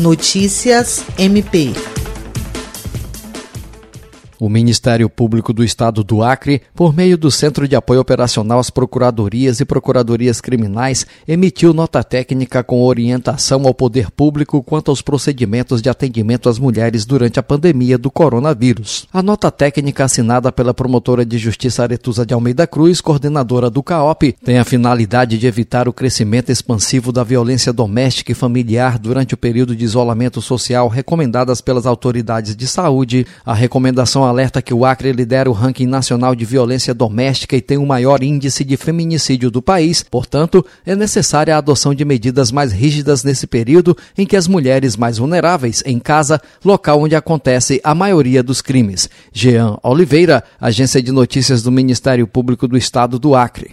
Notícias MP. O Ministério Público do Estado do Acre, por meio do Centro de Apoio Operacional às Procuradorias e Procuradorias Criminais, emitiu nota técnica com orientação ao poder público quanto aos procedimentos de atendimento às mulheres durante a pandemia do coronavírus. A nota técnica assinada pela promotora de justiça Aretusa de Almeida Cruz, coordenadora do CAOP, tem a finalidade de evitar o crescimento expansivo da violência doméstica e familiar durante o período de isolamento social recomendadas pelas autoridades de saúde. A recomendação alerta que o Acre lidera o ranking nacional de violência doméstica e tem o maior índice de feminicídio do país, portanto, é necessária a adoção de medidas mais rígidas nesse período em que as mulheres mais vulneráveis em casa, local onde acontece a maioria dos crimes. Jean Oliveira, Agência de Notícias do Ministério Público do Estado do Acre.